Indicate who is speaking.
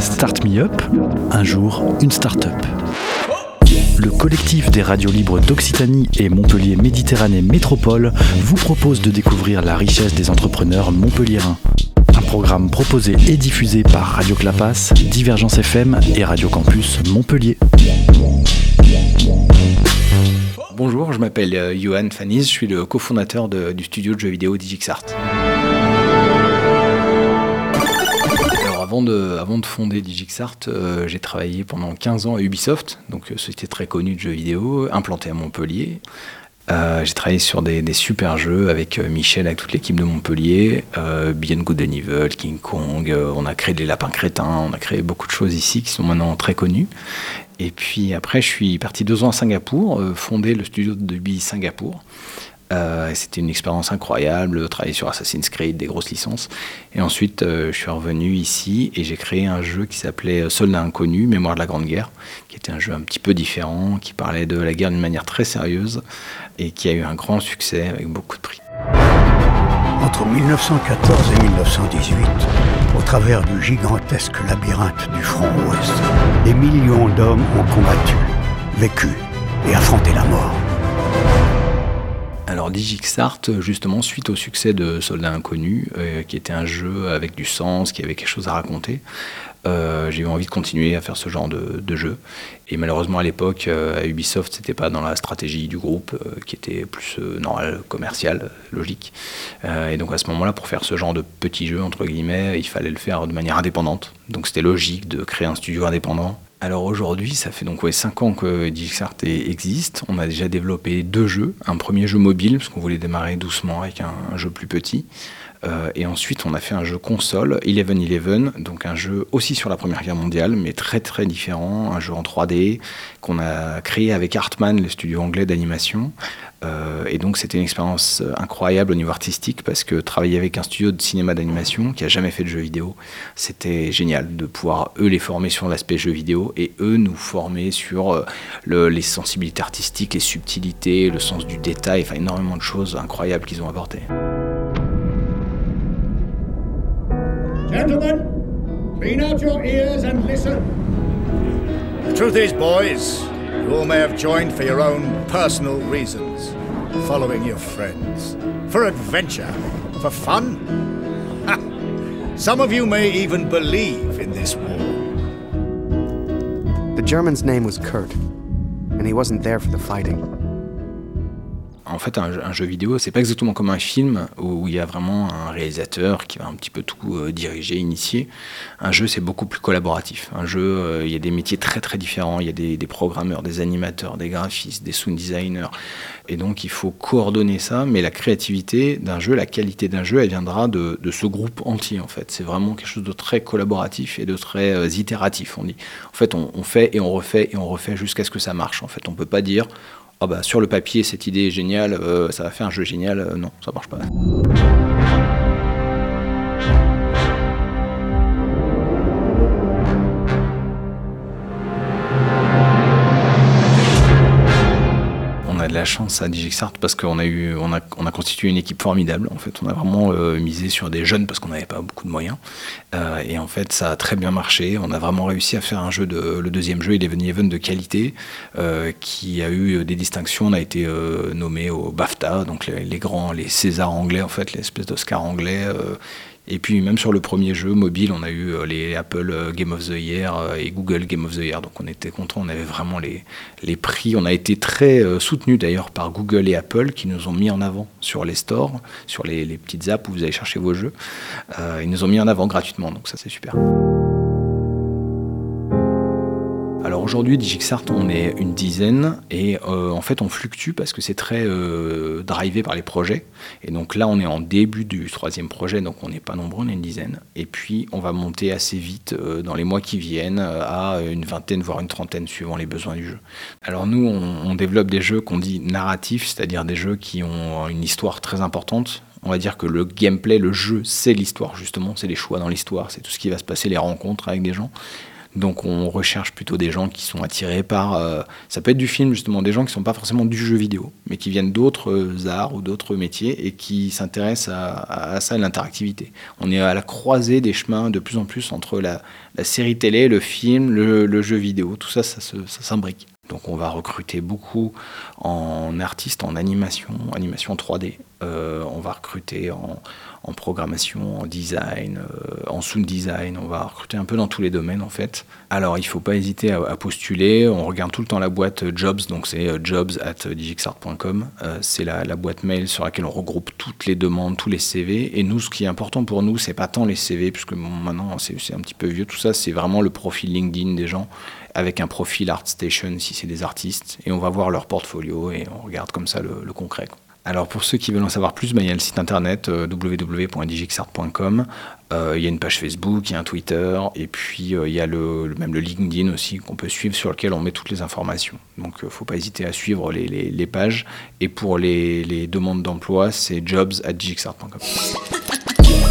Speaker 1: Start Me Up, un jour, une start-up. Le collectif des radios libres d'Occitanie et Montpellier Méditerranée Métropole vous propose de découvrir la richesse des entrepreneurs montpelliérains. Un programme proposé et diffusé par Radio Clapas, Divergence FM et Radio Campus Montpellier.
Speaker 2: Bonjour, je m'appelle euh, Johan Fanis, je suis le cofondateur du studio de jeux vidéo DigixArt. Avant de, avant de fonder DigixArt, euh, j'ai travaillé pendant 15 ans à Ubisoft, donc euh, société très connue de jeux vidéo, implantée à Montpellier. Euh, j'ai travaillé sur des, super jeux avec Michel, avec toute l'équipe de Montpellier, euh, Beyond Good and Evil, King Kong, on a créé les lapins crétins, on a créé beaucoup de choses ici qui sont maintenant très connues. Et puis après, je suis parti deux ans à Singapour, fonder le studio de Ubi Singapour. Euh, C'était une expérience incroyable, travailler sur Assassin's Creed, des grosses licences. Et ensuite, euh, je suis revenu ici et j'ai créé un jeu qui s'appelait euh, Soldat Inconnu, Mémoire de la Grande Guerre, qui était un jeu un petit peu différent, qui parlait de la guerre d'une manière très sérieuse et qui a eu un grand succès avec beaucoup de prix.
Speaker 3: Entre 1914 et 1918, au travers du gigantesque labyrinthe du front ouest, des millions d'hommes ont combattu, vécu et affronté la mort.
Speaker 2: Alors DigixArt, justement, suite au succès de Soldat Inconnu, euh, qui était un jeu avec du sens, qui avait quelque chose à raconter, euh, j'ai eu envie de continuer à faire ce genre de, jeu. Et malheureusement, à l'époque, euh, à Ubisoft, c'était pas dans la stratégie du groupe, euh, qui était plus euh, normal, commercial, logique. Et donc à ce moment-là, pour faire ce genre de petit jeu, entre guillemets, il fallait le faire de manière indépendante. Donc c'était logique de créer un studio indépendant. Alors aujourd'hui, ça fait donc ouais, 5 ans que est- existe. On a déjà développé deux jeux. Un premier jeu mobile, parce qu'on voulait démarrer doucement avec un jeu plus petit. Euh, et ensuite, on a fait un jeu console, Eleven Eleven, donc un jeu aussi sur la Première Guerre mondiale, mais très très différent, un jeu en 3D qu'on a créé avec Artman, le studio anglais d'animation. Euh, et donc c'était une expérience euh, incroyable au niveau artistique parce que travailler avec un studio de cinéma d'animation qui a jamais fait de jeux vidéo, c'était génial de pouvoir eux les former sur l'aspect jeux vidéo et eux nous former sur le- les sensibilités artistiques, les subtilités, le sens du détail, enfin énormément de choses incroyables qu'ils ont apportées.
Speaker 4: Gentlemen, clean out your ears and listen.
Speaker 5: The truth is, boys, you all may have joined for your own personal reasons. Following your friends. For adventure. For fun. Ha! Some of you may even believe in this war.
Speaker 6: The German's name was Kurt, and he wasn't there for the fighting.
Speaker 2: En fait, un, jeu- vidéo, c'est pas exactement comme un film où il y a vraiment un réalisateur qui va un petit peu tout euh, diriger, initier. Un jeu, c'est beaucoup plus collaboratif. Un jeu, euh, il y a des métiers très très différents. Il y a des, programmeurs, des animateurs, des graphistes, des sound designers. Et donc, il faut coordonner ça. Mais la créativité d'un jeu, la qualité d'un jeu, elle viendra de, de ce groupe entier. En fait, c'est vraiment quelque chose de très collaboratif et de très euh, itératif. On dit. En fait, on, on fait et on refait et on refait jusqu'à ce que ça marche. En fait, on peut pas dire ah bah sur le papier cette idée est géniale, euh, ça va faire un jeu génial. Euh, non, ça marche pas. De la chance à DigixArt parce qu'on a eu, on a, on a constitué une équipe formidable. En fait, on a vraiment euh, misé sur des jeunes parce qu'on n'avait pas beaucoup de moyens. Euh, et en fait, ça a très bien marché. On a vraiment réussi à faire un jeu de, le deuxième jeu, Eleven Eleven de qualité, euh, qui a eu des distinctions. On a été nommé au BAFTA, donc les, les grands, les Césars anglais en fait, l'espèce d'Oscar anglais. Et puis même sur le premier jeu mobile, on a eu euh, les Apple euh, Game of the Year euh, et Google Game of the Year. Donc on était content, on avait vraiment les, les prix. On a été très soutenus d'ailleurs par Google et Apple qui nous ont mis en avant sur les stores, sur les, petites apps où vous allez chercher vos jeux. Ils nous ont mis en avant gratuitement, donc ça c'est super. Aujourd'hui, DigixArt, on est une dizaine et euh, en fait on fluctue parce que c'est très euh, drivé par les projets. Et donc là, on est en début du troisième projet, donc on n'est pas nombreux, on est une dizaine. Et puis on va monter assez vite euh, dans les mois qui viennent à une vingtaine, voire une trentaine, suivant les besoins du jeu. Alors nous, on développe des jeux qu'on dit narratifs, c'est-à-dire des jeux qui ont une histoire très importante. On va dire que le gameplay, le jeu, c'est l'histoire justement, c'est les choix dans l'histoire, c'est tout ce qui va se passer, les rencontres avec des gens. Donc on recherche plutôt des gens qui sont attirés par, euh, ça peut être du film justement, des gens qui ne sont pas forcément du jeu vidéo, mais qui viennent d'autres euh, arts ou d'autres métiers et qui s'intéressent à, ça, l'interactivité. On est à la croisée des chemins de plus en plus entre la, série télé, le film, le, jeu vidéo, tout ça, ça s'imbrique. Donc on va recruter beaucoup en artistes, en animation, animation 3D. Euh, on va recruter en, programmation, en design, euh, en sound design. On va recruter un peu dans tous les domaines en fait. Alors il ne faut pas hésiter à, postuler. On regarde tout le temps la boîte jobs, donc c'est euh, jobs at digixart.com. c'est la, la, boîte mail sur laquelle on regroupe toutes les demandes, tous les CV. Et nous, ce qui est important pour nous, c'est pas tant les CV, puisque maintenant c'est un petit peu vieux tout ça. C'est vraiment le profil LinkedIn des gens avec un profil ArtStation si c'est des artistes, et on va voir leur portfolio et on regarde comme ça le, concret. Alors pour ceux qui veulent en savoir plus, bah, il y a le site internet euh, www.digixart.com, euh, il y a une page Facebook, il y a un Twitter, et puis euh, il y a même le LinkedIn aussi qu'on peut suivre sur lequel on met toutes les informations. Donc il ne faut pas hésiter à suivre les, pages. Et pour les, les demandes d'emploi, c'est jobs at digixart.com.